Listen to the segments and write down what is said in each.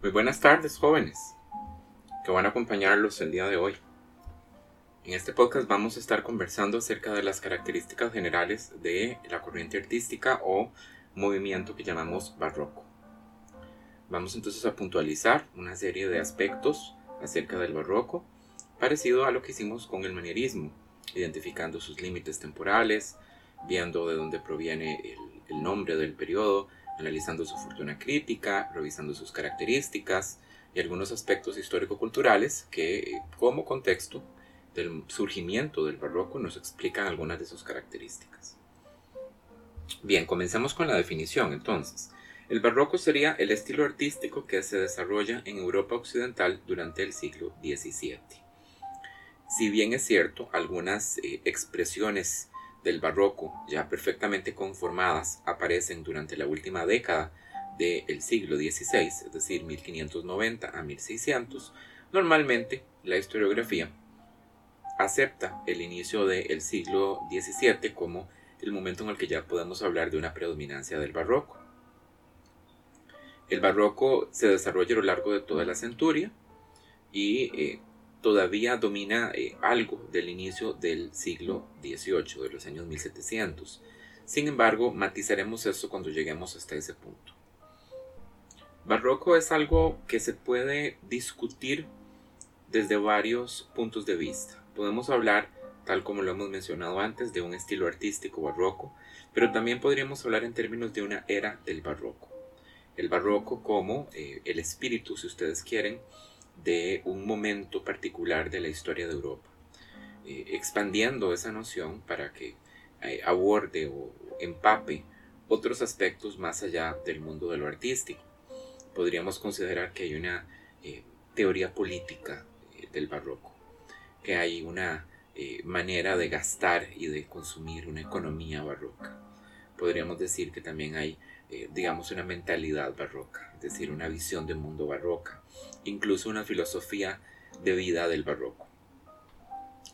Muy buenas tardes, jóvenes, que van a acompañarlos el día de hoy. En este podcast vamos a estar conversando acerca de las características generales de la corriente artística o movimiento que llamamos barroco. Vamos entonces a puntualizar una serie de aspectos acerca del barroco, parecido a lo que hicimos con el manierismo, identificando sus límites temporales, viendo de dónde proviene el, el nombre del periodo, analizando su fortuna crítica, revisando sus características y algunos aspectos histórico-culturales que, como contexto del surgimiento del barroco, nos explican algunas de sus características. Bien, comencemos con la definición entonces. El barroco sería el estilo artístico que se desarrolla en Europa Occidental durante el siglo XVII. Si bien es cierto, algunas eh, expresiones del barroco, ya perfectamente conformadas, aparecen durante la última década del siglo XVI, es decir, 1590 a 1600, normalmente la historiografía acepta el inicio del siglo XVII como el momento en el que ya podemos hablar de una predominancia del barroco. El barroco se desarrolla a lo largo de toda la centuria y eh, todavía domina eh, algo del inicio del siglo XVIII, de los años 1700. Sin embargo, matizaremos eso cuando lleguemos hasta ese punto. Barroco es algo que se puede discutir desde varios puntos de vista. Podemos hablar, tal como lo hemos mencionado antes, de un estilo artístico barroco, pero también podríamos hablar en términos de una era del barroco. El barroco como eh, el espíritu, si ustedes quieren, de un momento particular de la historia de Europa, eh, expandiendo esa noción para que eh, aborde o empape otros aspectos más allá del mundo de lo artístico. Podríamos considerar que hay una eh, teoría política del barroco, que hay una manera de gastar y de consumir una economía barroca. Podríamos decir que también hay eh, digamos, una mentalidad barroca, es decir, una visión de mundo barroca, incluso una filosofía de vida del barroco.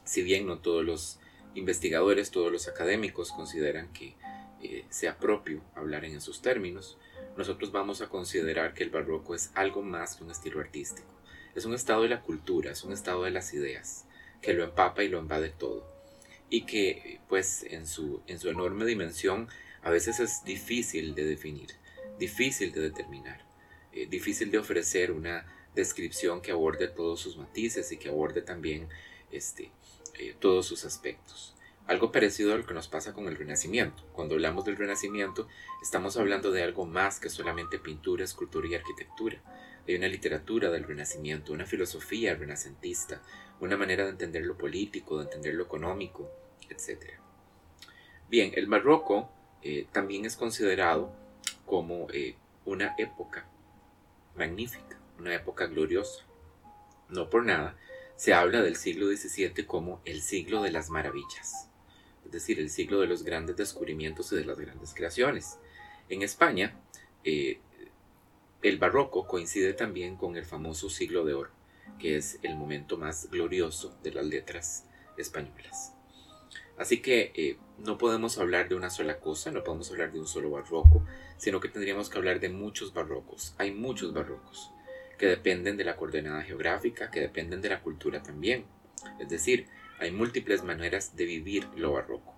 Si bien no todos los investigadores, todos los académicos consideran que eh, sea propio hablar en esos términos, nosotros vamos a considerar que el barroco es algo más que un estilo artístico. Es un estado de la cultura, es un estado de las ideas, que lo empapa y lo invade todo. Y que, pues, en su, en su enorme dimensión, a veces es difícil de definir, difícil de determinar, eh, difícil de ofrecer una descripción que aborde todos sus matices y que aborde también este, eh, todos sus aspectos. Algo parecido a lo que nos pasa con el Renacimiento. Cuando hablamos del Renacimiento, estamos hablando de algo más que solamente pintura, escultura y arquitectura. Hay una literatura del Renacimiento, una filosofía renacentista, una manera de entender lo político, de entender lo económico, etc. Bien, el Marroco eh, también es considerado como eh, una época magnífica, una época gloriosa. No por nada se habla del siglo XVII como el siglo de las maravillas, es decir, el siglo de los grandes descubrimientos y de las grandes creaciones. En España, eh, el barroco coincide también con el famoso siglo de oro, que es el momento más glorioso de las letras españolas. Así que eh, no podemos hablar de una sola cosa, no podemos hablar de un solo barroco, sino que tendríamos que hablar de muchos barrocos. Hay muchos barrocos que dependen de la coordenada geográfica, que dependen de la cultura también. Es decir, hay múltiples maneras de vivir lo barroco.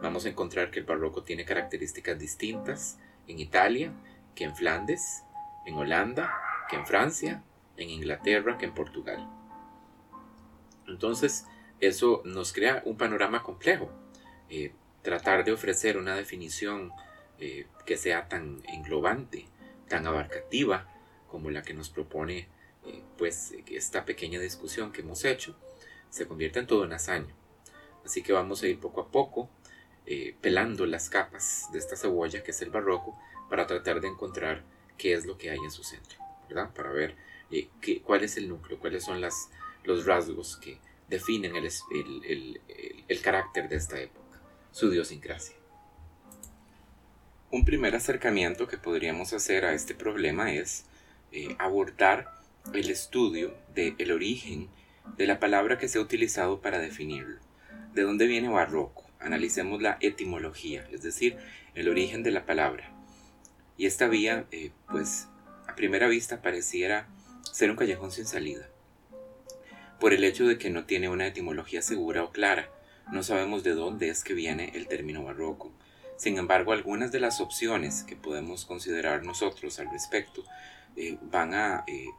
Vamos a encontrar que el barroco tiene características distintas en Italia, que en Flandes, en Holanda, que en Francia, en Inglaterra, que en Portugal. Entonces, eso nos crea un panorama complejo. Eh, tratar de ofrecer una definición eh, que sea tan englobante, tan abarcativa como la que nos propone eh, pues esta pequeña discusión que hemos hecho, se convierte en todo un hazaño. Así que vamos a ir poco a poco pelando las capas de esta cebolla que es el barroco para tratar de encontrar qué es lo que hay en su centro, ¿verdad? Para ver qué, cuál es el núcleo, cuáles son los rasgos que, definen el, carácter de esta época, su idiosincrasia. Un primer acercamiento que podríamos hacer a este problema es eh, abordar el estudio del origen de la palabra que se ha utilizado para definirlo. ¿De dónde viene barroco? Analicemos la etimología, es decir, el origen de la palabra. Y esta vía, eh, pues, a primera vista pareciera ser un callejón sin salida, por el hecho de que no tiene una etimología segura o clara. No sabemos de dónde es que viene el término barroco. Sin embargo, algunas de las opciones que podemos considerar nosotros al respecto eh, van a, eh, eh,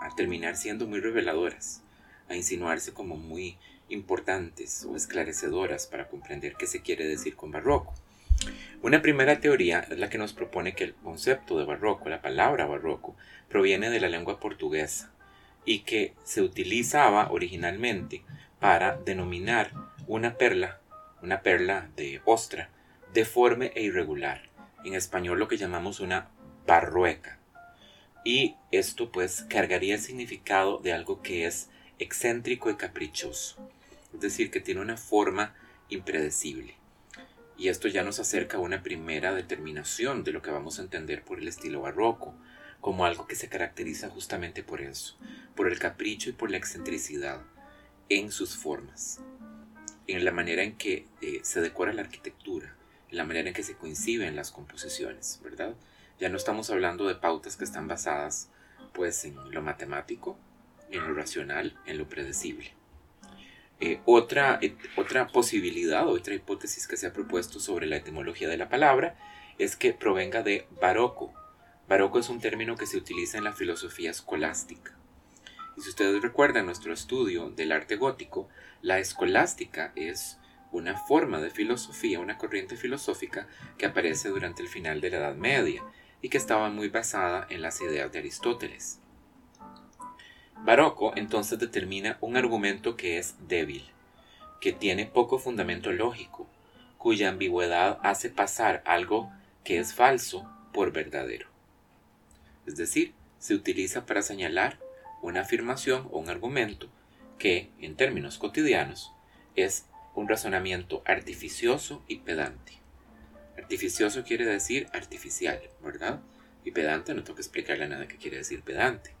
a terminar siendo muy reveladoras, a insinuarse como muy importantes o esclarecedoras para comprender qué se quiere decir con barroco. Una primera teoría es la que nos propone que el concepto de barroco, la palabra barroco, proviene de la lengua portuguesa y que se utilizaba originalmente para denominar una perla, una perla de ostra, deforme e irregular. En español lo que llamamos una barrueca. Y esto pues cargaría el significado de algo que es excéntrico y caprichoso. Es decir, que tiene una forma impredecible. Y esto ya nos acerca a una primera determinación de lo que vamos a entender por el estilo barroco, como algo que se caracteriza justamente por eso, por el capricho y por la excentricidad en sus formas, en la manera en que eh, se decora la arquitectura, en la manera en que se coinciden las composiciones, ¿verdad? Ya no estamos hablando de pautas que están basadas pues en lo matemático, en lo racional, en lo predecible. Eh, otra, eh, otra posibilidad otra hipótesis que se ha propuesto sobre la etimología de la palabra es que provenga de barroco. Barroco es un término que se utiliza en la filosofía escolástica. Si ustedes recuerdan nuestro estudio del arte gótico, la escolástica es una forma de filosofía, una corriente filosófica que aparece durante el final de la Edad Media y que estaba muy basada en las ideas de Aristóteles. Barroco entonces determina un argumento que es débil, que tiene poco fundamento lógico, cuya ambigüedad hace pasar algo que es falso por verdadero. Es decir, se utiliza para señalar una afirmación o un argumento que, en términos cotidianos, es un razonamiento artificioso y pedante. Artificioso quiere decir artificial, ¿verdad? Y pedante no tengo que explicarle nada que quiere decir pedante.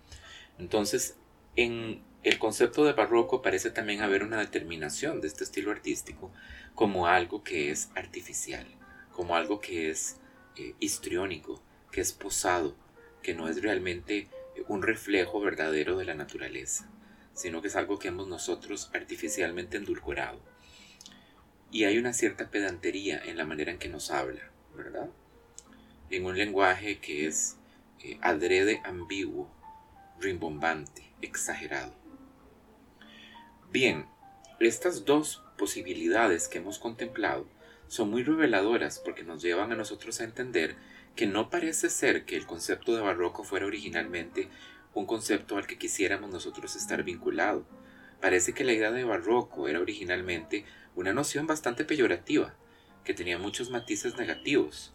Entonces, en el concepto de barroco parece también haber una determinación de este estilo artístico como algo que es artificial, como algo que es eh, histriónico, que es posado, que no es realmente un reflejo verdadero de la naturaleza, sino que es algo que hemos nosotros artificialmente endulcorado. Y hay una cierta pedantería en la manera en que nos habla, ¿verdad? En un lenguaje que es eh, adrede ambiguo, rimbombante, exagerado. Bien, estas dos posibilidades que hemos contemplado son muy reveladoras porque nos llevan a nosotros a entender que no parece ser que el concepto de barroco fuera originalmente un concepto al que quisiéramos nosotros estar vinculado. Parece que la idea de barroco era originalmente una noción bastante peyorativa, que tenía muchos matices negativos.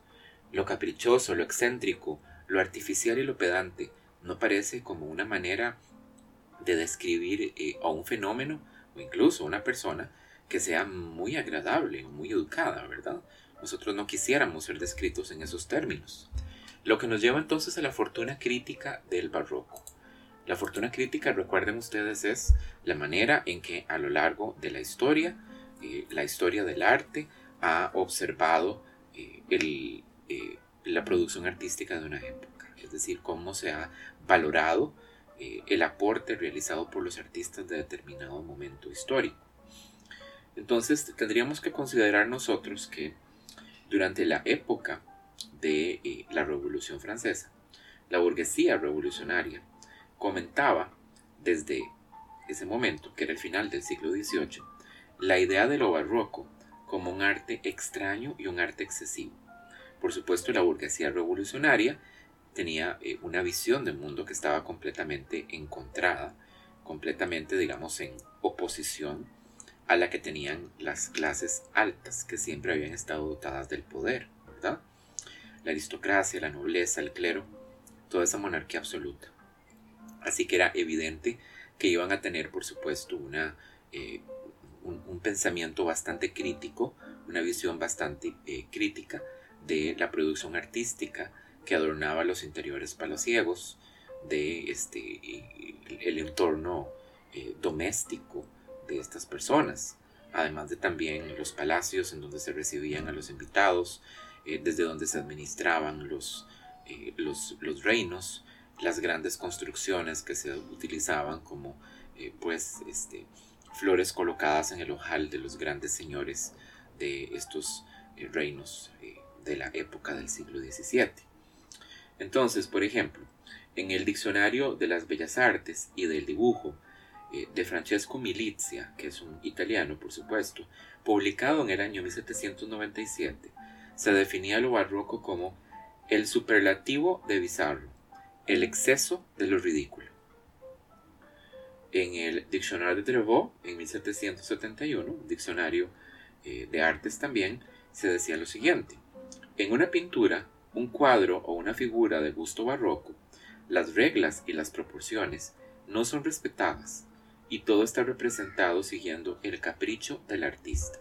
Lo caprichoso, lo excéntrico, lo artificial y lo pedante no parece como una manera de describir eh, a un fenómeno o incluso a una persona que sea muy agradable, muy educada, ¿verdad? Nosotros no quisiéramos ser descritos en esos términos. Lo que nos lleva entonces a la fortuna crítica del barroco. La fortuna crítica, recuerden ustedes, es la manera en que a lo largo de la historia, eh, la historia del arte, ha observado eh, la producción artística de una época. Es decir, cómo se ha valorado eh, el aporte realizado por los artistas de determinado momento histórico. Entonces tendríamos que considerar nosotros que durante la época de eh, la Revolución Francesa, la burguesía revolucionaria comentaba desde ese momento, que era el final del siglo XVIII, la idea de lo barroco como un arte extraño y un arte excesivo. Por supuesto, la burguesía revolucionaria tenía eh, una visión del mundo que estaba completamente encontrada, completamente, digamos, en oposición a la que tenían las clases altas que siempre habían estado dotadas del poder, ¿verdad? La aristocracia, la nobleza, el clero, toda esa monarquía absoluta. Así que era evidente que iban a tener, por supuesto, una, eh, un, pensamiento bastante crítico, una visión bastante eh, crítica de la producción artística que adornaba los interiores palaciegos, de este, el, entorno eh, doméstico de estas personas, además de también los palacios en donde se recibían a los invitados, eh, desde donde se administraban los, eh, los, los, reinos, las grandes construcciones que se utilizaban como eh, pues este, flores colocadas en el ojal de los grandes señores de estos reinos de la época del siglo XVII. Entonces, por ejemplo, en el Diccionario de las Bellas Artes y del Dibujo de Francesco Milizia, que es un italiano, por supuesto, publicado en el año 1797, se definía lo barroco como el superlativo de bizarro, el exceso de lo ridículo. En el Diccionario de Trevaux, en 1771, diccionario eh, de artes también, se decía lo siguiente. En una pintura, un cuadro o una figura de gusto barroco, las reglas y las proporciones no son respetadas y todo está representado siguiendo el capricho del artista.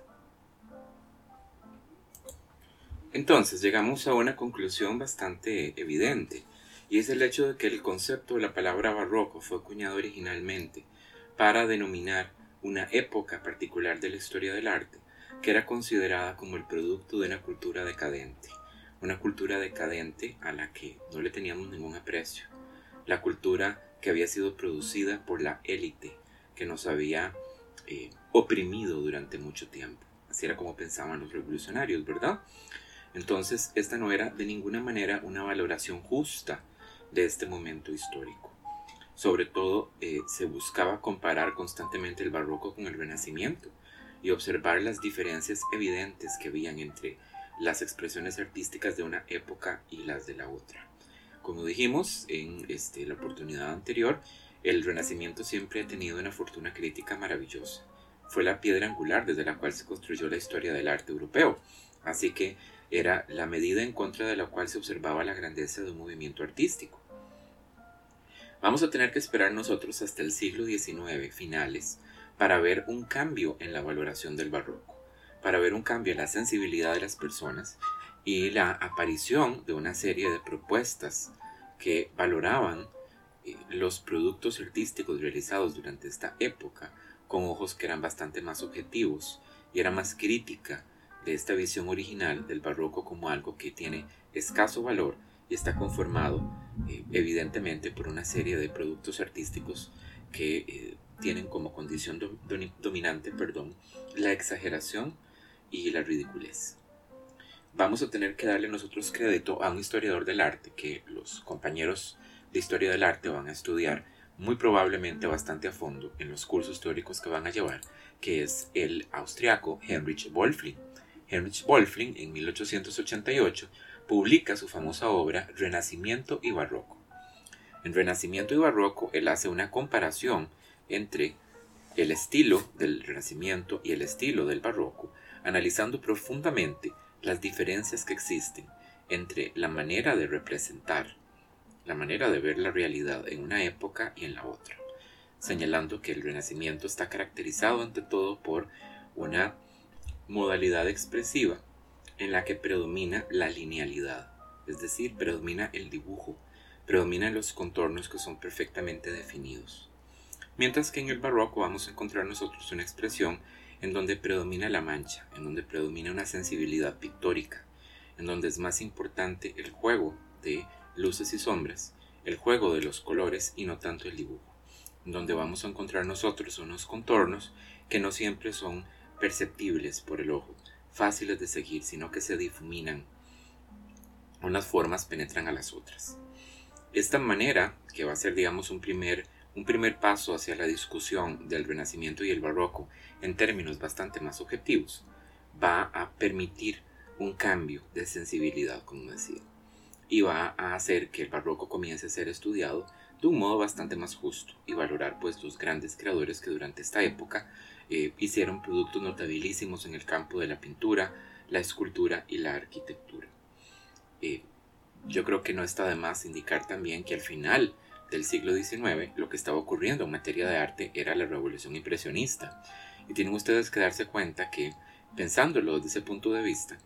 Entonces llegamos a una conclusión bastante evidente y es el hecho de que el concepto de la palabra barroco fue acuñado originalmente para denominar una época particular de la historia del arte que era considerada como el producto de una cultura decadente, una cultura decadente a la que no le teníamos ningún aprecio, la cultura que había sido producida por la élite que nos había eh, oprimido durante mucho tiempo. Así era como pensaban los revolucionarios, ¿verdad? Entonces, esta no era de ninguna manera una valoración justa de este momento histórico. Sobre todo eh, se buscaba comparar constantemente el barroco con el renacimiento y observar las diferencias evidentes que habían entre las expresiones artísticas de una época y las de la otra. Como dijimos en este, la oportunidad anterior, el Renacimiento siempre ha tenido una fortuna crítica maravillosa. Fue la piedra angular desde la cual se construyó la historia del arte europeo, así que era la medida en contra de la cual se observaba la grandeza de un movimiento artístico. Vamos a tener que esperar nosotros hasta el siglo XIX, finales, para ver un cambio en la valoración del barroco, para ver un cambio en la sensibilidad de las personas y la aparición de una serie de propuestas que valoraban los productos artísticos realizados durante esta época con ojos que eran bastante más objetivos y era más crítica de esta visión original del barroco como algo que tiene escaso valor y está conformado eh, evidentemente por una serie de productos artísticos que eh, tienen como condición dominante perdón, la exageración y la ridiculez. Vamos a tener que darle nosotros crédito a un historiador del arte que los compañeros de historia del arte van a estudiar muy probablemente bastante a fondo en los cursos teóricos que van a llevar, que es el austriaco Heinrich Wolfling. Heinrich Wolfling en 1888 publica su famosa obra Renacimiento y Barroco. En Renacimiento y Barroco él hace una comparación entre el estilo del Renacimiento y el estilo del Barroco, analizando profundamente las diferencias que existen entre la manera de representar, la manera de ver la realidad en una época y en la otra, señalando que el Renacimiento está caracterizado ante todo por una modalidad expresiva en la que predomina la linealidad, es decir, predomina el dibujo, predominan los contornos que son perfectamente definidos. Mientras que en el barroco vamos a encontrar nosotros una expresión en donde predomina la mancha, en donde predomina una sensibilidad pictórica, en donde es más importante el juego de luces y sombras, el juego de los colores y no tanto el dibujo, donde vamos a encontrar nosotros unos contornos que no siempre son perceptibles por el ojo, fáciles de seguir, sino que se difuminan. Unas formas penetran a las otras. Esta manera, que va a ser digamos un primer, un primer paso hacia la discusión del Renacimiento y el Barroco en términos bastante más objetivos, va a permitir un cambio de sensibilidad, como decía, y va a hacer que el Barroco comience a ser estudiado de un modo bastante más justo y valorar pues los grandes creadores que durante esta época eh, hicieron productos notabilísimos en el campo de la pintura, la escultura y la arquitectura. Eh, yo creo que no está de más indicar también que al final del siglo XIX lo que estaba ocurriendo en materia de arte era la revolución impresionista. Y tienen ustedes que darse cuenta que, pensándolo desde ese punto de vista,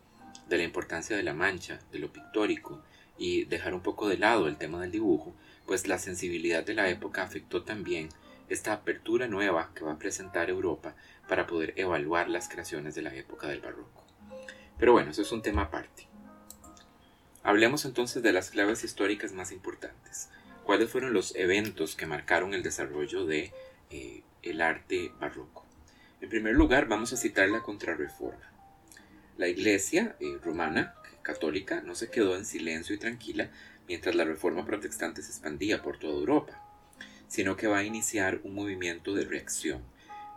de la importancia de la mancha, de lo pictórico, y dejar un poco de lado el tema del dibujo, pues la sensibilidad de la época afectó también esta apertura nueva que va a presentar Europa para poder evaluar las creaciones de la época del barroco. Pero bueno, eso es un tema aparte. Hablemos entonces de las claves históricas más importantes. ¿Cuáles fueron los eventos que marcaron el desarrollo de eh, el arte barroco? En primer lugar, vamos a citar la Contrarreforma. La Iglesia eh, romana católica no se quedó en silencio y tranquila mientras la Reforma protestante se expandía por toda Europa, sino que va a iniciar un movimiento de reacción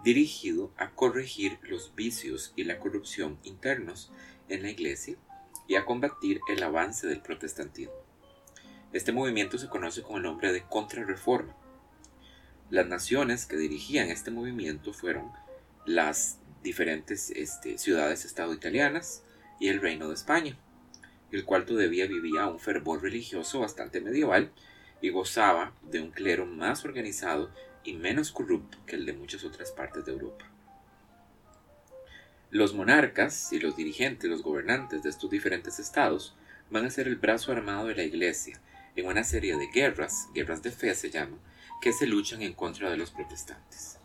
dirigido a corregir los vicios y la corrupción internos en la Iglesia y a combatir el avance del protestantismo. Este movimiento se conoce con el nombre de Contrarreforma. Las naciones que dirigían este movimiento fueron las diferentes este, ciudades-estado italianas y el Reino de España, el cual todavía vivía un fervor religioso bastante medieval y gozaba de un clero más organizado y menos corrupto que el de muchas otras partes de Europa. Los monarcas y los dirigentes, los gobernantes de estos diferentes estados, van a ser el brazo armado de la Iglesia en una serie de guerras, guerras de fe se llaman, que se luchan en contra de los protestantes.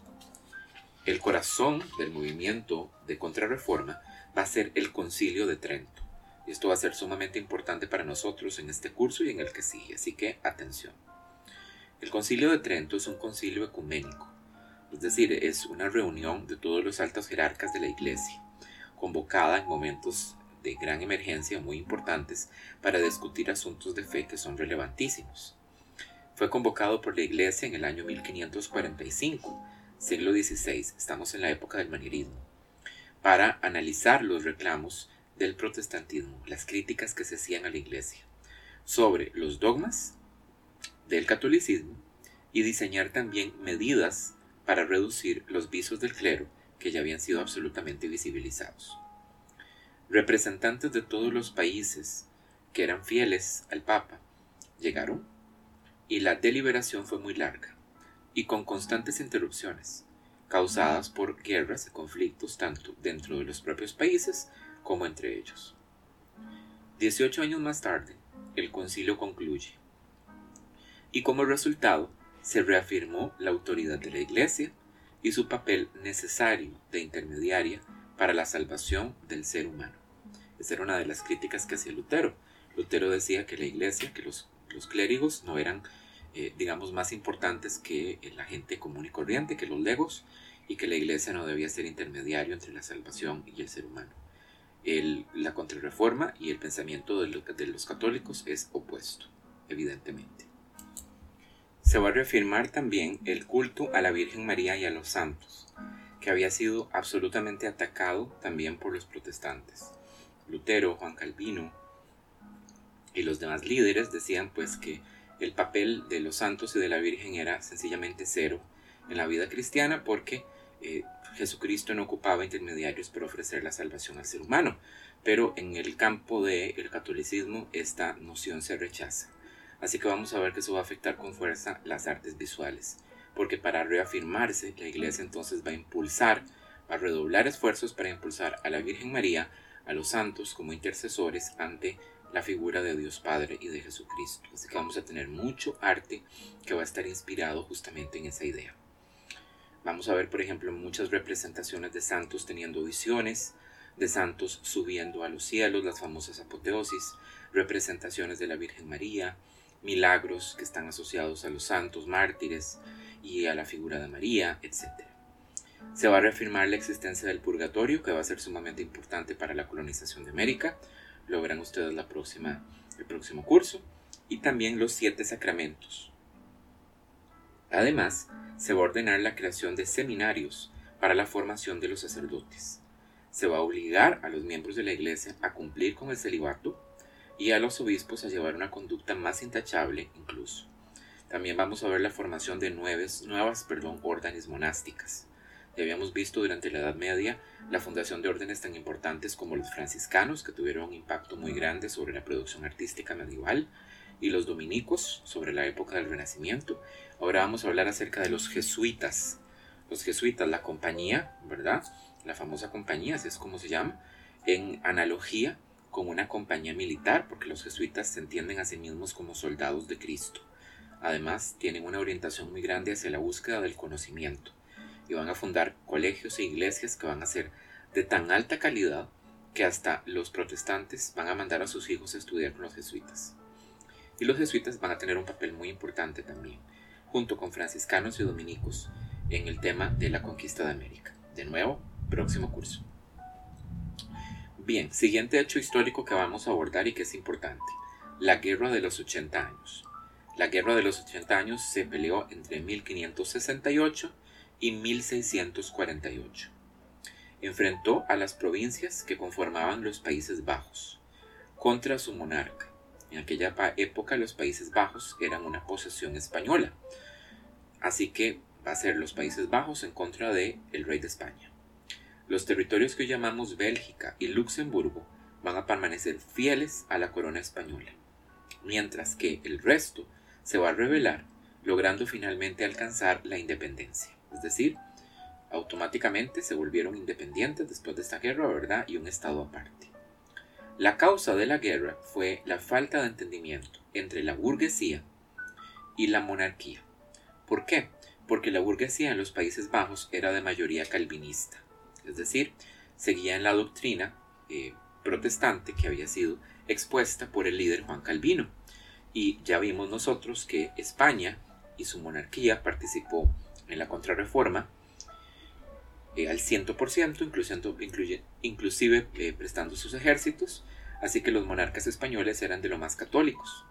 El corazón del movimiento de contrarreforma va a ser el concilio de Trento. Esto va a ser sumamente importante para nosotros en este curso y en el que sigue, así que atención. El concilio de Trento es un concilio ecuménico, es decir, es una reunión de todos los altos jerarcas de la Iglesia, convocada en momentos de gran emergencia muy importantes para discutir asuntos de fe que son relevantísimos. Fue convocado por la Iglesia en el año 1545, siglo XVI, estamos en la época del manierismo, para analizar los reclamos del protestantismo, las críticas que se hacían a la Iglesia, sobre los dogmas del catolicismo y diseñar también medidas para reducir los visos del clero que ya habían sido absolutamente visibilizados. Representantes de todos los países que eran fieles al Papa llegaron y la deliberación fue muy larga y con constantes interrupciones causadas por guerras y conflictos tanto dentro de los propios países como entre ellos. Dieciocho años más tarde, el concilio concluye, y como resultado se reafirmó la autoridad de la Iglesia y su papel necesario de intermediaria para la salvación del ser humano. Esa era una de las críticas que hacía Lutero. Lutero decía que la Iglesia, que los, clérigos no eran, eh, digamos, más importantes que la gente común y corriente, que los legos, y que la Iglesia no debía ser intermediario entre la salvación y el ser humano la contrarreforma y el pensamiento de, los católicos es opuesto, evidentemente. Se va a reafirmar también el culto a la Virgen María y a los santos, que había sido absolutamente atacado también por los protestantes. Lutero, Juan Calvino y los demás líderes decían pues que el papel de los santos y de la Virgen era sencillamente cero en la vida cristiana porque eh, Jesucristo no ocupaba intermediarios para ofrecer la salvación al ser humano, pero en el campo del catolicismo esta noción se rechaza. Así que vamos a ver que eso va a afectar con fuerza las artes visuales, porque para reafirmarse la iglesia entonces va a impulsar, va a redoblar esfuerzos para impulsar a la Virgen María, a los santos como intercesores ante la figura de Dios Padre y de Jesucristo. Así que vamos a tener mucho arte que va a estar inspirado justamente en esa idea. Vamos a ver, por ejemplo, muchas representaciones de santos teniendo visiones, de santos subiendo a los cielos, las famosas apoteosis, representaciones de la Virgen María, milagros que están asociados a los santos mártires y a la figura de María, etc. Se va a reafirmar la existencia del purgatorio, que va a ser sumamente importante para la colonización de América. Lo verán ustedes la próxima, el próximo curso. Y también los siete sacramentos. Además, se va a ordenar la creación de seminarios para la formación de los sacerdotes. Se va a obligar a los miembros de la Iglesia a cumplir con el celibato y a los obispos a llevar una conducta más intachable incluso. También vamos a ver la formación de nuevas, nuevas perdón, órdenes monásticas. Ya habíamos visto durante la Edad Media la fundación de órdenes tan importantes como los franciscanos, que tuvieron un impacto muy grande sobre la producción artística medieval, y los dominicos sobre la época del Renacimiento. Ahora vamos a hablar acerca de los jesuitas. Los jesuitas, la compañía, ¿verdad? La famosa compañía, así es como se llama, en analogía con una compañía militar, porque los jesuitas se entienden a sí mismos como soldados de Cristo. Además, tienen una orientación muy grande hacia la búsqueda del conocimiento y van a fundar colegios e iglesias que van a ser de tan alta calidad que hasta los protestantes van a mandar a sus hijos a estudiar con los jesuitas. Y los jesuitas van a tener un papel muy importante también, junto con franciscanos y dominicos, en el tema de la conquista de América. De nuevo, próximo curso. Bien, siguiente hecho histórico que vamos a abordar y que es importante, la Guerra de los 80 años. La Guerra de los 80 años se peleó entre 1568 y 1648. Enfrentó a las provincias que conformaban los Países Bajos contra su monarca. En aquella época los Países Bajos eran una posesión española, así que va a ser los Países Bajos en contra de el rey de España. Los territorios que llamamos Bélgica y Luxemburgo van a permanecer fieles a la corona española, mientras que el resto se va a rebelar, logrando finalmente alcanzar la independencia. Es decir, automáticamente se volvieron independientes después de esta guerra, ¿verdad? Y un estado aparte. La causa de la guerra fue la falta de entendimiento entre la burguesía y la monarquía. ¿Por qué? Porque la burguesía en los Países Bajos era de mayoría calvinista es decir, seguían la doctrina eh, protestante que había sido expuesta por el líder Juan Calvino. Y ya vimos nosotros que España y su monarquía participó en la contrarreforma eh, al 100%, inclusive eh, prestando sus ejércitos, así que los monarcas españoles eran de lo más católicos.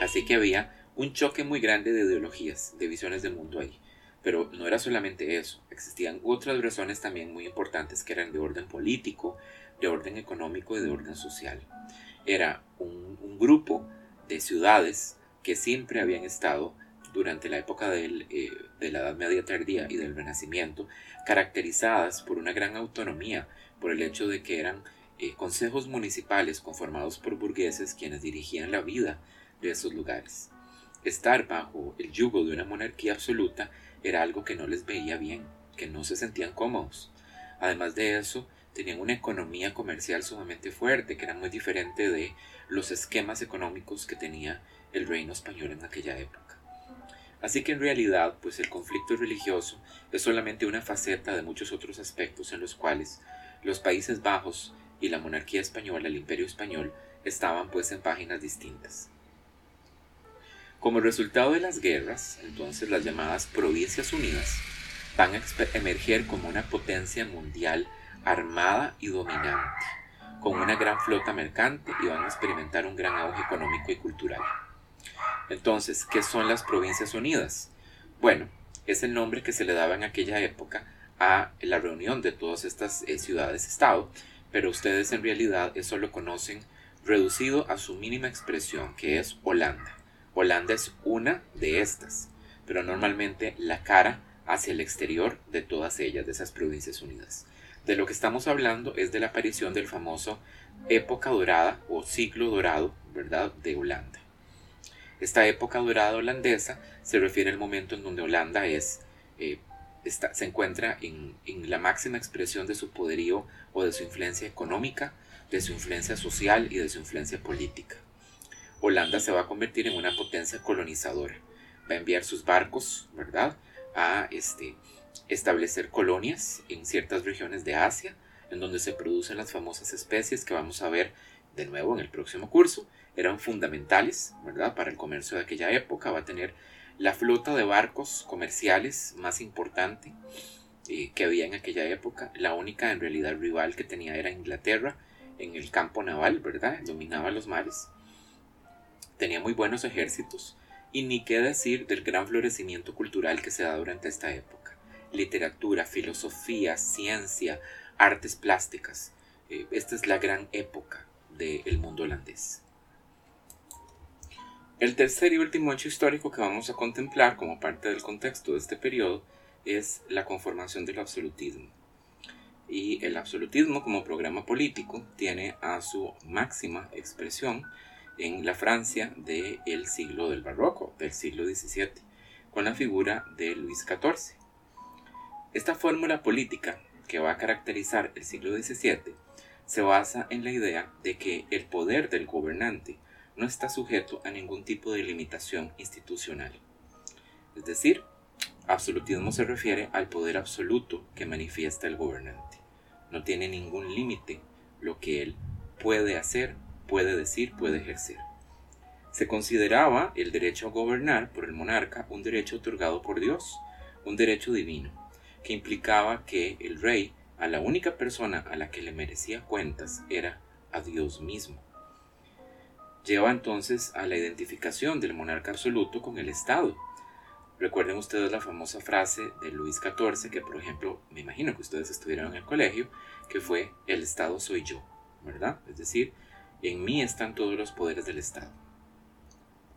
Así que había un choque muy grande de ideologías, de visiones del mundo ahí. Pero no era solamente eso, existían otras razones también muy importantes que eran de orden político, de orden económico y de orden social. Era un, grupo de ciudades que siempre habían estado durante la época eh, de la Edad Media tardía y del Renacimiento, caracterizadas por una gran autonomía, por el hecho de que eran eh, consejos municipales conformados por burgueses quienes dirigían la vida de esos lugares. Estar bajo el yugo de una monarquía absoluta era algo que no les veía bien, que no se sentían cómodos. Además de eso, tenían una economía comercial sumamente fuerte, que era muy diferente de los esquemas económicos que tenía el reino español en aquella época. Así que en realidad, pues el conflicto religioso es solamente una faceta de muchos otros aspectos en los cuales los Países Bajos y la monarquía española, el imperio español, estaban pues en páginas distintas. Como resultado de las guerras, entonces las llamadas Provincias Unidas van a emerger como una potencia mundial armada y dominante, con una gran flota mercante y van a experimentar un gran auge económico y cultural. Entonces, ¿qué son las Provincias Unidas? Bueno, es el nombre que se le daba en aquella época a la reunión de todas estas eh, ciudades-estado, pero ustedes en realidad eso lo conocen reducido a su mínima expresión, que es Holanda. Holanda es una de estas, pero normalmente la cara hacia el exterior de todas ellas, de esas provincias unidas. De lo que estamos hablando es de la aparición del famoso época dorada o ciclo dorado, ¿verdad?, de Holanda. Esta época dorada holandesa se refiere al momento en donde Holanda es, eh, se encuentra en, en la máxima expresión de su poderío o de su influencia económica, de su influencia social y de su influencia política. Holanda se va a convertir en una potencia colonizadora. Va a enviar sus barcos, ¿verdad?, a este, establecer colonias en ciertas regiones de Asia, en donde se producen las famosas especies que vamos a ver de nuevo en el próximo curso. Eran fundamentales, ¿verdad?, para el comercio de aquella época. Va a tener la flota de barcos comerciales más importante eh, que había en aquella época. La única, en realidad, rival que tenía era Inglaterra en el campo naval, ¿verdad? Dominaba los mares tenía muy buenos ejércitos, y ni qué decir del gran florecimiento cultural que se da durante esta época. Literatura, filosofía, ciencia, artes plásticas. Eh, esta es la gran época del mundo holandés. El tercer y último hecho histórico que vamos a contemplar como parte del contexto de este periodo es la conformación del absolutismo. Y el absolutismo como programa político tiene a su máxima expresión en la Francia del siglo del barroco, del siglo XVII, con la figura de Luis XIV. Esta fórmula política que va a caracterizar el siglo XVII se basa en la idea de que el poder del gobernante no está sujeto a ningún tipo de limitación institucional. Es decir, absolutismo se refiere al poder absoluto que manifiesta el gobernante. No tiene ningún límite lo que él puede hacer puede decir, puede ejercer. Se consideraba el derecho a gobernar por el monarca un derecho otorgado por Dios, un derecho divino, que implicaba que el rey, a la única persona a la que le merecía cuentas, era a Dios mismo. Lleva entonces a la identificación del monarca absoluto con el Estado. Recuerden ustedes la famosa frase de Luis XIV, que por ejemplo, me imagino que ustedes estuvieron en el colegio, que fue, el Estado soy yo, ¿verdad? Es decir, en mí están todos los poderes del Estado.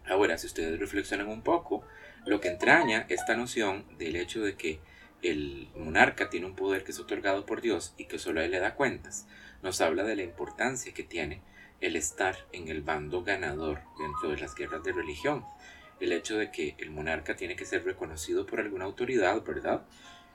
Ahora, si ustedes reflexionan un poco, lo que entraña esta noción del hecho de que el monarca tiene un poder que es otorgado por Dios y que solo él le da cuentas, nos habla de la importancia que tiene el estar en el bando ganador dentro de las guerras de religión. El hecho de que el monarca tiene que ser reconocido por alguna autoridad, ¿verdad?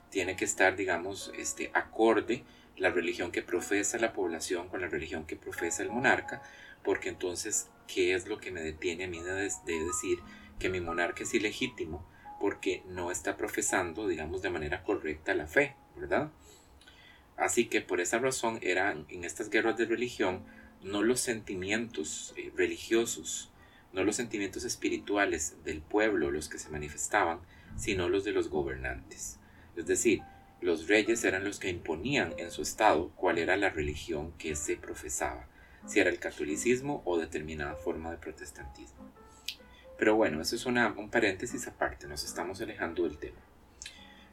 Tiene que estar, digamos, este, acorde la religión que profesa la población con la religión que profesa el monarca, porque entonces, ¿qué es lo que me detiene a mí de, decir que mi monarca es ilegítimo? Porque no está profesando, digamos, de manera correcta la fe, ¿verdad? Así que por esa razón eran en estas guerras de religión no los sentimientos eh, religiosos, no los sentimientos espirituales del pueblo los que se manifestaban, sino los de los gobernantes. Es decir, los reyes eran los que imponían en su estado cuál era la religión que se profesaba si era el catolicismo o determinada forma de protestantismo. Pero bueno, eso es un paréntesis aparte, nos estamos alejando del tema.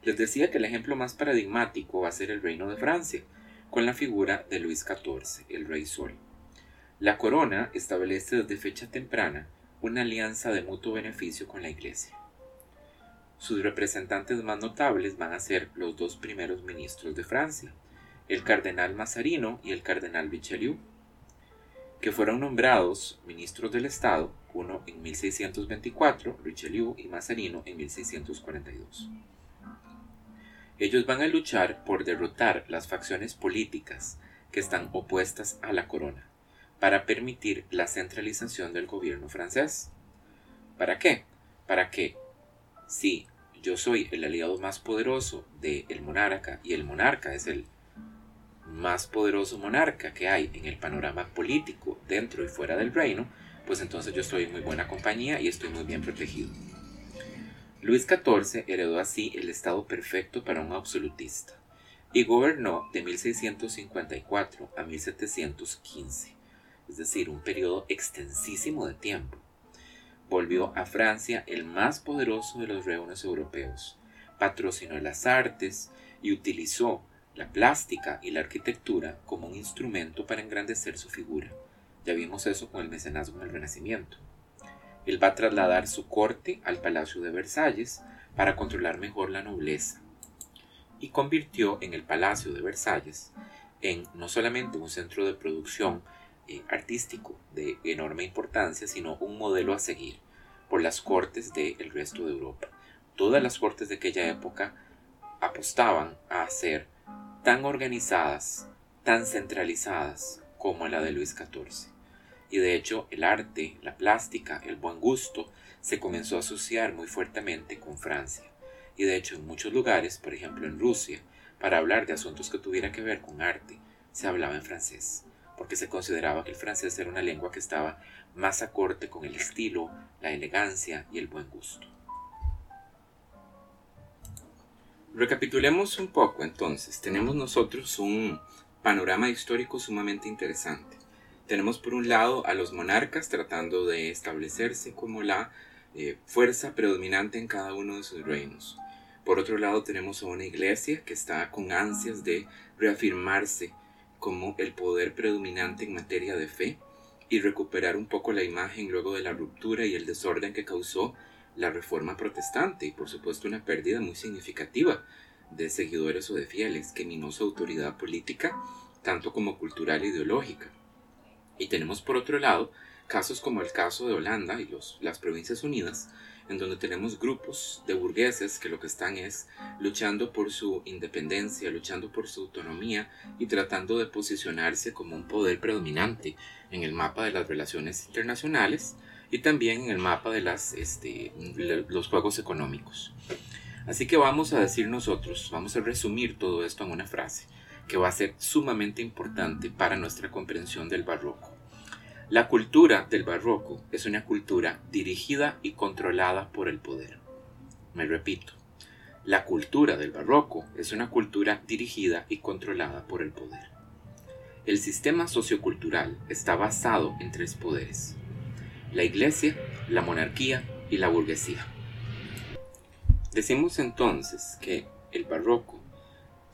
Les decía que el ejemplo más paradigmático va a ser el reino de Francia, con la figura de Luis XIV, el rey Sol. La corona establece desde fecha temprana una alianza de mutuo beneficio con la Iglesia. Sus representantes más notables van a ser los dos primeros ministros de Francia, el cardenal Mazarino y el cardenal Richelieu, que fueron nombrados ministros del Estado, uno en 1624, Richelieu y Mazarino en 1642. Ellos van a luchar por derrotar las facciones políticas que están opuestas a la corona, para permitir la centralización del gobierno francés. ¿Para qué? Para que, si yo soy el aliado más poderoso del monarca y el monarca es el más poderoso monarca que hay en el panorama político dentro y fuera del reino, pues entonces yo estoy en muy buena compañía y estoy muy bien protegido. Luis XIV heredó así el estado perfecto para un absolutista y gobernó de 1654 a 1715, es decir, un periodo extensísimo de tiempo. Volvió a Francia el más poderoso de los reinos europeos, patrocinó las artes y utilizó la plástica y la arquitectura como un instrumento para engrandecer su figura. Ya vimos eso con el mecenazgo en el Renacimiento. Él va a trasladar su corte al Palacio de Versalles para controlar mejor la nobleza y convirtió en el Palacio de Versalles en no solamente un centro de producción eh, artístico de enorme importancia, sino un modelo a seguir por las cortes del resto de Europa. Todas las cortes de aquella época apostaban a hacer tan organizadas, tan centralizadas como la de Luis XIV. Y de hecho el arte, la plástica, el buen gusto se comenzó a asociar muy fuertemente con Francia. Y de hecho en muchos lugares, por ejemplo en Rusia, para hablar de asuntos que tuvieran que ver con arte, se hablaba en francés, porque se consideraba que el francés era una lengua que estaba más acorde con el estilo, la elegancia y el buen gusto. Recapitulemos un poco entonces. Tenemos nosotros un panorama histórico sumamente interesante. Tenemos por un lado a los monarcas tratando de establecerse como la eh, fuerza predominante en cada uno de sus reinos. Por otro lado tenemos a una iglesia que está con ansias de reafirmarse como el poder predominante en materia de fe y recuperar un poco la imagen luego de la ruptura y el desorden que causó la reforma protestante y por supuesto una pérdida muy significativa de seguidores o de fieles que minó su autoridad política tanto como cultural e ideológica. Y tenemos por otro lado casos como el caso de Holanda y los, las Provincias Unidas, en donde tenemos grupos de burgueses que lo que están es luchando por su independencia, luchando por su autonomía y tratando de posicionarse como un poder predominante en el mapa de las relaciones internacionales y también en el mapa de este, los juegos económicos. Así que vamos a decir nosotros, vamos a resumir todo esto en una frase que va a ser sumamente importante para nuestra comprensión del barroco. La cultura del barroco es una cultura dirigida y controlada por el poder. Me repito, la cultura del barroco es una cultura dirigida y controlada por el poder. El sistema sociocultural está basado en tres poderes, la iglesia, la monarquía y la burguesía. Decimos entonces que el barroco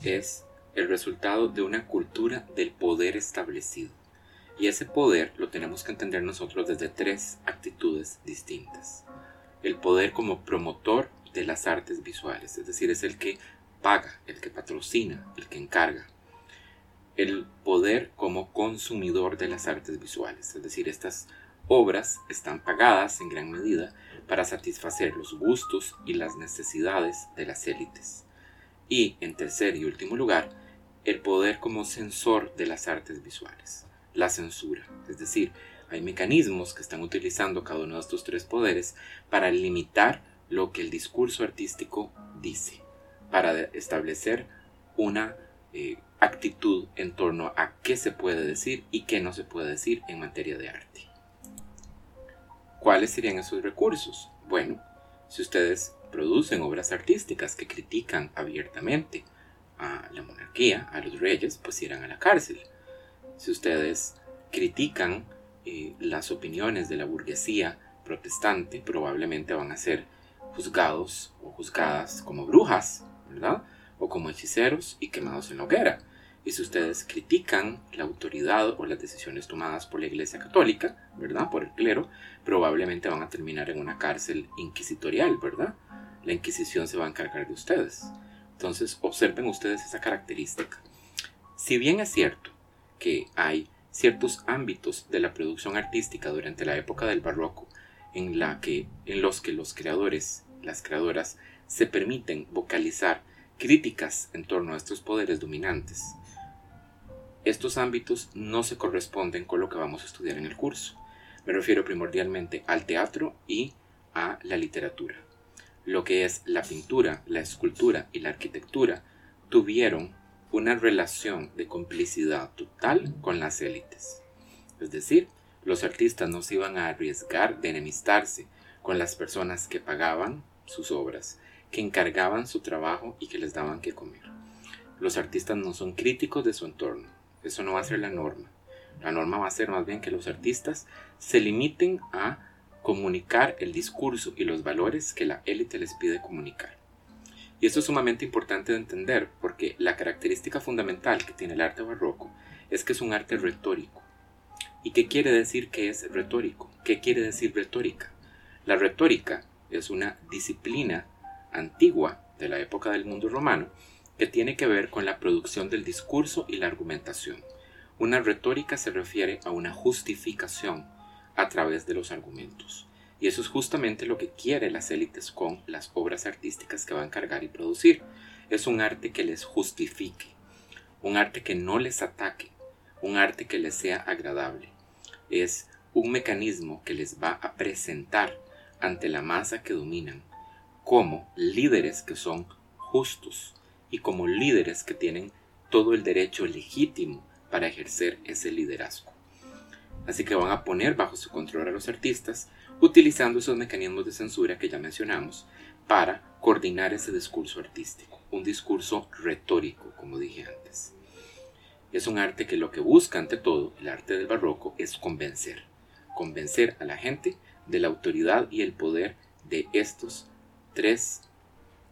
es el resultado de una cultura del poder establecido. Y ese poder lo tenemos que entender nosotros desde tres actitudes distintas. El poder como promotor de las artes visuales, es decir, es el que paga, el que patrocina, el que encarga. El poder como consumidor de las artes visuales, es decir, estas obras están pagadas en gran medida para satisfacer los gustos y las necesidades de las élites. Y, en tercer y último lugar, el poder como censor de las artes visuales la censura. Es decir, hay mecanismos que están utilizando cada uno de estos tres poderes para limitar lo que el discurso artístico dice, para establecer una eh, actitud en torno a qué se puede decir y qué no se puede decir en materia de arte. ¿Cuáles serían esos recursos? Bueno, si ustedes producen obras artísticas que critican abiertamente a la monarquía, a los reyes, pues irán a la cárcel si ustedes critican eh, las opiniones de la burguesía protestante, probablemente van a ser juzgados o juzgadas como brujas, ¿verdad? O como hechiceros y quemados en la hoguera. Y si ustedes critican la autoridad o las decisiones tomadas por la Iglesia Católica, ¿verdad? Por el clero, probablemente van a terminar en una cárcel inquisitorial, ¿verdad? La Inquisición se va a encargar de ustedes. Entonces, observen ustedes esa característica. Si bien es cierto que hay ciertos ámbitos de la producción artística durante la época del barroco en, la que, en los que los creadores, las creadoras, se permiten vocalizar críticas en torno a estos poderes dominantes. Estos ámbitos no se corresponden con lo que vamos a estudiar en el curso. Me refiero primordialmente al teatro y a la literatura. Lo que es la pintura, la escultura y la arquitectura tuvieron una relación de complicidad total con las élites. Es decir, los artistas no se iban a arriesgar de enemistarse con las personas que pagaban sus obras, que encargaban su trabajo y que les daban que comer. Los artistas no son críticos de su entorno, eso no va a ser la norma. La norma va a ser más bien que los artistas se limiten a comunicar el discurso y los valores que la élite les pide comunicar. Y esto es sumamente importante de entender porque la característica fundamental que tiene el arte barroco es que es un arte retórico. ¿Y qué quiere decir que es retórico? ¿Qué quiere decir retórica? La retórica es una disciplina antigua de la época del mundo romano que tiene que ver con la producción del discurso y la argumentación. Una retórica se refiere a una justificación a través de los argumentos. Y eso es justamente lo que quiere las élites con las obras artísticas que van a cargar y producir. Es un arte que les justifique, un arte que no les ataque, un arte que les sea agradable. Es un mecanismo que les va a presentar ante la masa que dominan como líderes que son justos y como líderes que tienen todo el derecho legítimo para ejercer ese liderazgo. Así que van a poner bajo su control a los artistas utilizando esos mecanismos de censura que ya mencionamos para coordinar ese discurso artístico, un discurso retórico, como dije antes. Es un arte que lo que busca ante todo, el arte del barroco, es convencer, convencer a la gente de la autoridad y el poder de estos tres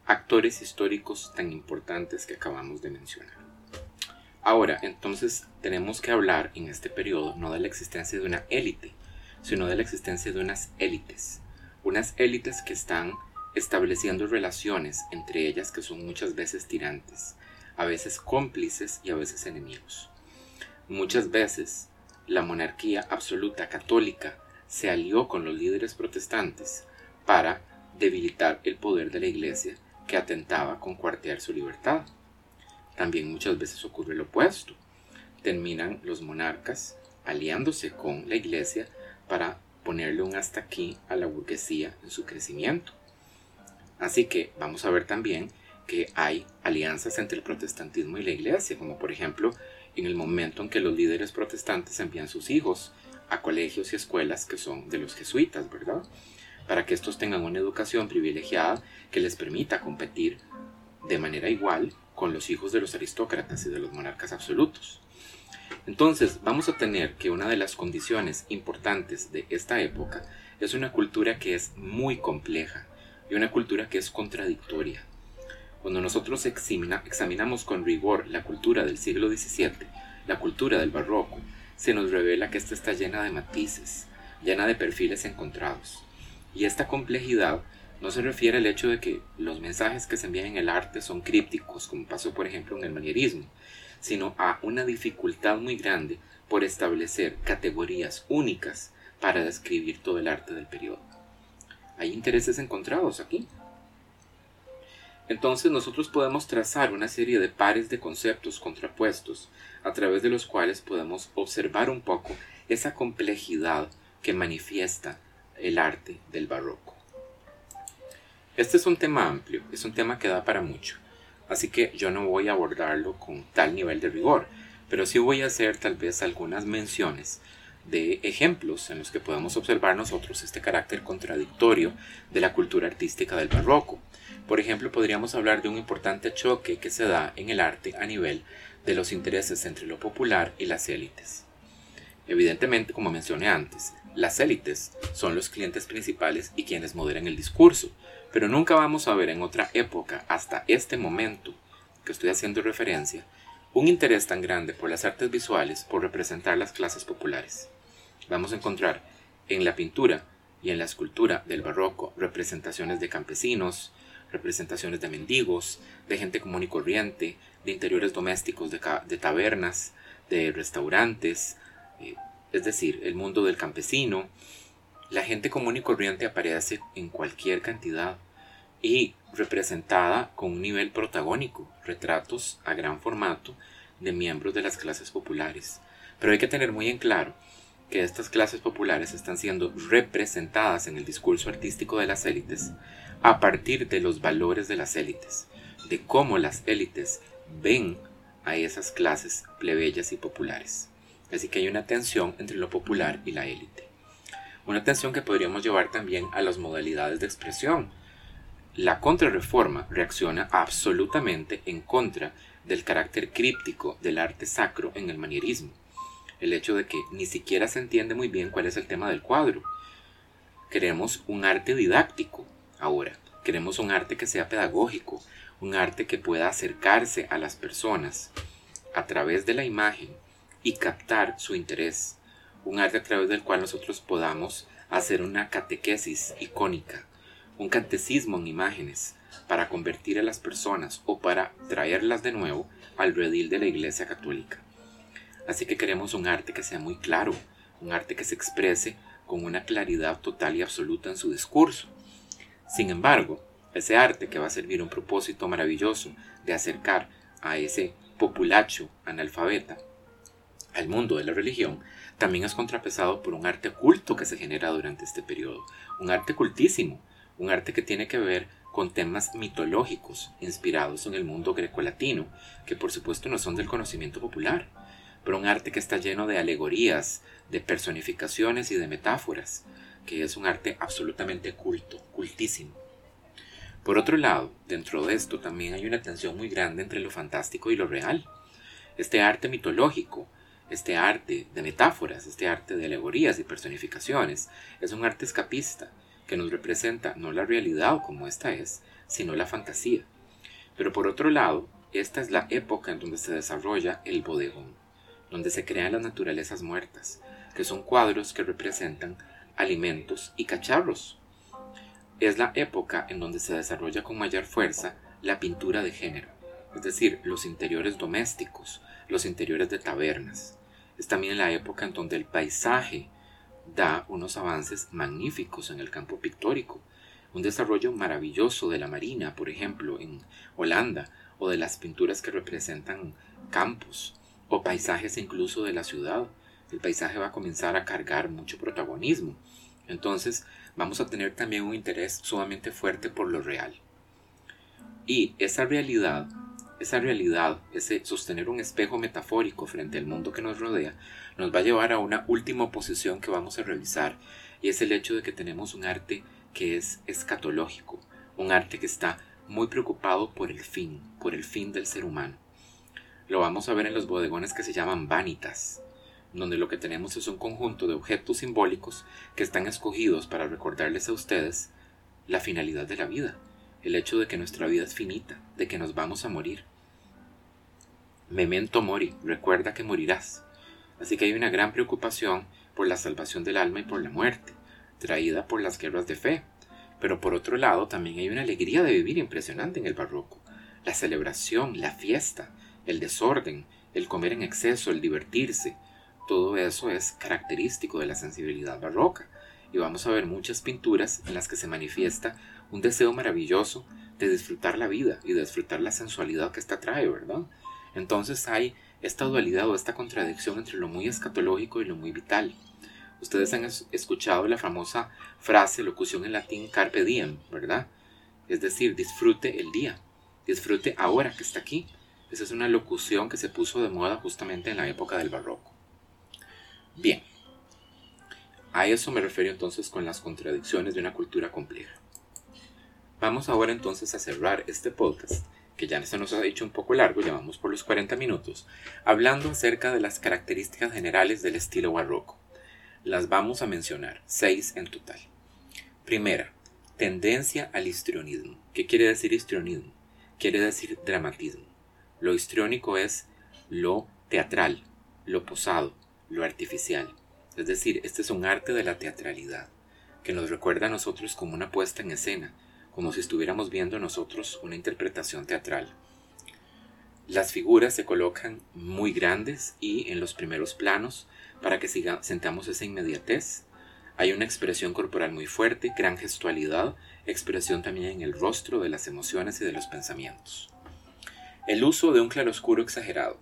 actores históricos tan importantes que acabamos de mencionar. Ahora, entonces tenemos que hablar en este periodo no de la existencia de una élite, sino de la existencia de unas élites, unas élites que están estableciendo relaciones entre ellas que son muchas veces tirantes, a veces cómplices y a veces enemigos. Muchas veces la monarquía absoluta católica se alió con los líderes protestantes para debilitar el poder de la iglesia que atentaba con cuartear su libertad. También muchas veces ocurre lo opuesto. Terminan los monarcas aliándose con la iglesia para ponerle un hasta aquí a la burguesía en su crecimiento. Así que vamos a ver también que hay alianzas entre el protestantismo y la iglesia, como por ejemplo en el momento en que los líderes protestantes envían sus hijos a colegios y escuelas que son de los jesuitas, ¿verdad? Para que estos tengan una educación privilegiada que les permita competir de manera igual con los hijos de los aristócratas y de los monarcas absolutos. Entonces, vamos a tener que una de las condiciones importantes de esta época es una cultura que es muy compleja y una cultura que es contradictoria. Cuando nosotros examinamos con rigor la cultura del siglo XVII, la cultura del barroco, se nos revela que esta está llena de matices, llena de perfiles encontrados. Y esta complejidad no se refiere al hecho de que los mensajes que se envían en el arte son crípticos, como pasó por ejemplo en el manierismo, sino a una dificultad muy grande por establecer categorías únicas para describir todo el arte del periodo. Hay intereses encontrados aquí. Entonces nosotros podemos trazar una serie de pares de conceptos contrapuestos a través de los cuales podemos observar un poco esa complejidad que manifiesta el arte del barroco. Este es un tema amplio, es un tema que da para mucho, así que yo no voy a abordarlo con tal nivel de rigor, pero sí voy a hacer tal vez algunas menciones de ejemplos en los que podemos observar nosotros este carácter contradictorio de la cultura artística del barroco. Por ejemplo, podríamos hablar de un importante choque que se da en el arte a nivel de los intereses entre lo popular y las élites. Evidentemente, como mencioné antes, las élites son los clientes principales y quienes moderan el discurso, pero nunca vamos a ver en otra época, hasta este momento que estoy haciendo referencia, un interés tan grande por las artes visuales por representar las clases populares. Vamos a encontrar en la pintura y en la escultura del barroco representaciones de campesinos, representaciones de mendigos, de gente común y corriente, de interiores domésticos, de, tabernas, de restaurantes, eh, es decir, el mundo del campesino, la gente común y corriente aparece en cualquier cantidad y representada con un nivel protagónico, retratos a gran formato de miembros de las clases populares. Pero hay que tener muy en claro que estas clases populares están siendo representadas en el discurso artístico de las élites a partir de los valores de las élites, de cómo las élites ven a esas clases plebeyas y populares. Así que hay una tensión entre lo popular y la élite. Una tensión que podríamos llevar también a las modalidades de expresión. La contrarreforma reacciona absolutamente en contra del carácter críptico del arte sacro en el manierismo. El hecho de que ni siquiera se entiende muy bien cuál es el tema del cuadro. Queremos un arte didáctico ahora. Queremos un arte que sea pedagógico, un arte que pueda acercarse a las personas a través de la imagen y captar su interés un arte a través del cual nosotros podamos hacer una catequesis icónica, un catecismo en imágenes, para convertir a las personas o para traerlas de nuevo al redil de la Iglesia Católica. Así que queremos un arte que sea muy claro, un arte que se exprese con una claridad total y absoluta en su discurso. Sin embargo, ese arte que va a servir un propósito maravilloso de acercar a ese populacho analfabeta al mundo de la religión, también es contrapesado por un arte culto que se genera durante este periodo, un arte cultísimo, un arte que tiene que ver con temas mitológicos inspirados en el mundo grecolatino, que por supuesto no son del conocimiento popular, pero un arte que está lleno de alegorías, de personificaciones y de metáforas, que es un arte absolutamente culto, cultísimo. Por otro lado, dentro de esto también hay una tensión muy grande entre lo fantástico y lo real. Este arte mitológico este arte de metáforas, este arte de alegorías y personificaciones, es un arte escapista que nos representa no la realidad como esta es, sino la fantasía. Pero por otro lado, esta es la época en donde se desarrolla el bodegón, donde se crean las naturalezas muertas, que son cuadros que representan alimentos y cacharros. Es la época en donde se desarrolla con mayor fuerza la pintura de género, es decir, los interiores domésticos, los interiores de tabernas. Es también la época en donde el paisaje da unos avances magníficos en el campo pictórico, un desarrollo maravilloso de la marina, por ejemplo, en Holanda, o de las pinturas que representan campos o paisajes incluso de la ciudad. El paisaje va a comenzar a cargar mucho protagonismo. Entonces vamos a tener también un interés sumamente fuerte por lo real. Y esa realidad esa realidad, ese sostener un espejo metafórico frente al mundo que nos rodea, nos va a llevar a una última posición que vamos a revisar, y es el hecho de que tenemos un arte que es escatológico, un arte que está muy preocupado por el fin, por el fin del ser humano. Lo vamos a ver en los bodegones que se llaman vanitas, donde lo que tenemos es un conjunto de objetos simbólicos que están escogidos para recordarles a ustedes la finalidad de la vida, el hecho de que nuestra vida es finita, de que nos vamos a morir. Memento mori, recuerda que morirás. Así que hay una gran preocupación por la salvación del alma y por la muerte, traída por las guerras de fe. Pero por otro lado, también hay una alegría de vivir impresionante en el barroco. La celebración, la fiesta, el desorden, el comer en exceso, el divertirse, todo eso es característico de la sensibilidad barroca. Y vamos a ver muchas pinturas en las que se manifiesta un deseo maravilloso de disfrutar la vida y de disfrutar la sensualidad que esta trae, ¿verdad? Entonces hay esta dualidad o esta contradicción entre lo muy escatológico y lo muy vital. Ustedes han escuchado la famosa frase, locución en latín, carpe diem, ¿verdad? Es decir, disfrute el día, disfrute ahora que está aquí. Esa es una locución que se puso de moda justamente en la época del barroco. Bien, a eso me refiero entonces con las contradicciones de una cultura compleja. Vamos ahora entonces a cerrar este podcast que ya se nos ha hecho un poco largo, llevamos por los 40 minutos, hablando acerca de las características generales del estilo barroco. Las vamos a mencionar, seis en total. Primera, tendencia al histrionismo. ¿Qué quiere decir histrionismo? Quiere decir dramatismo. Lo histriónico es lo teatral, lo posado, lo artificial. Es decir, este es un arte de la teatralidad, que nos recuerda a nosotros como una puesta en escena, como si estuviéramos viendo nosotros una interpretación teatral. Las figuras se colocan muy grandes y en los primeros planos para que siga, sentamos esa inmediatez. Hay una expresión corporal muy fuerte, gran gestualidad, expresión también en el rostro de las emociones y de los pensamientos. El uso de un claroscuro exagerado.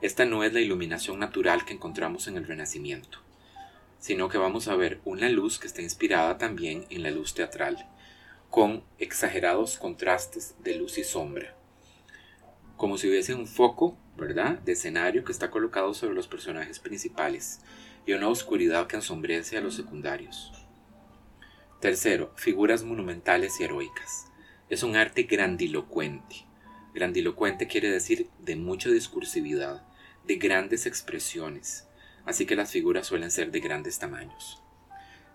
Esta no es la iluminación natural que encontramos en el Renacimiento, sino que vamos a ver una luz que está inspirada también en la luz teatral con exagerados contrastes de luz y sombra, como si hubiese un foco, ¿verdad?, de escenario que está colocado sobre los personajes principales y una oscuridad que ensombrece a los secundarios. Tercero, figuras monumentales y heroicas. Es un arte grandilocuente. Grandilocuente quiere decir de mucha discursividad, de grandes expresiones, así que las figuras suelen ser de grandes tamaños.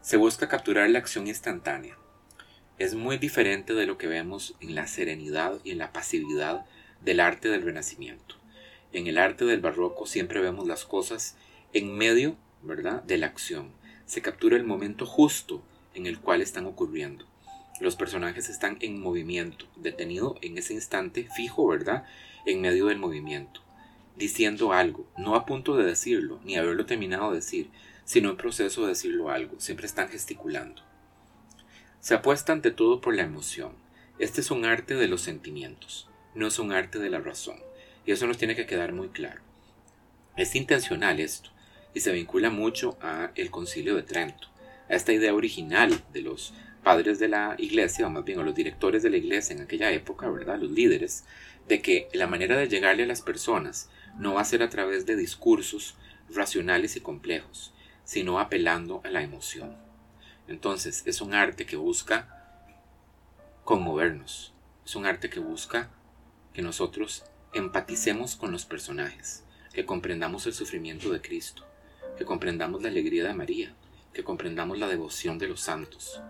Se busca capturar la acción instantánea, es muy diferente de lo que vemos en la serenidad y en la pasividad del arte del Renacimiento. En el arte del barroco siempre vemos las cosas en medio, ¿verdad?, de la acción. Se captura el momento justo en el cual están ocurriendo. Los personajes están en movimiento, detenido en ese instante fijo, ¿verdad?, en medio del movimiento, diciendo algo, no a punto de decirlo, ni haberlo terminado de decir, sino en proceso de decirlo algo, siempre están gesticulando. Se apuesta ante todo por la emoción. Este es un arte de los sentimientos, no es un arte de la razón. Y eso nos tiene que quedar muy claro. Es intencional esto, y se vincula mucho a el concilio de Trento, a esta idea original de los padres de la iglesia, o más bien a los directores de la iglesia en aquella época, ¿verdad? Los líderes, de que la manera de llegarle a las personas no va a ser a través de discursos racionales y complejos, sino apelando a la emoción. Entonces, es un arte que busca conmovernos. Es un arte que busca que nosotros empaticemos con los personajes, que comprendamos el sufrimiento de Cristo, que comprendamos la alegría de María, que comprendamos la devoción de los santos.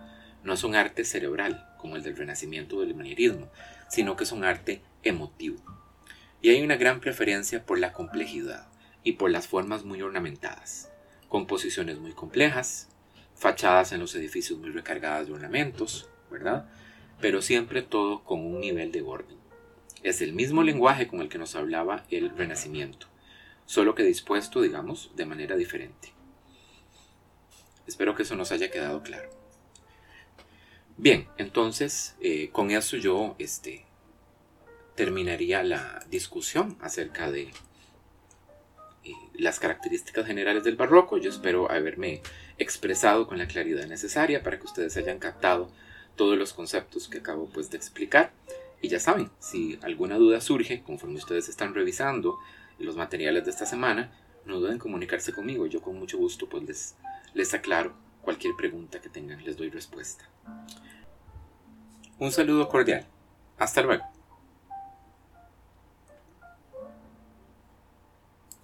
No es un arte cerebral, como el del renacimiento del manierismo, sino que es un arte emotivo. Y hay una gran preferencia por la complejidad y por las formas muy ornamentadas, composiciones muy complejas, fachadas en los edificios muy recargadas de ornamentos, ¿verdad? Pero siempre todo con un nivel de orden. Es el mismo lenguaje con el que nos hablaba el Renacimiento, solo que dispuesto, digamos, de manera diferente. Espero que eso nos haya quedado claro. Bien, entonces eh, con eso yo este, terminaría la discusión acerca de las características generales del barroco. Yo espero haberme expresado con la claridad necesaria para que ustedes hayan captado todos los conceptos que acabo pues de explicar. Y ya saben, si alguna duda surge conforme ustedes están revisando los materiales de esta semana, no duden en comunicarse conmigo. Yo con mucho gusto pues les, les aclaro cualquier pregunta que tengan, les doy respuesta. Un saludo cordial. Hasta luego.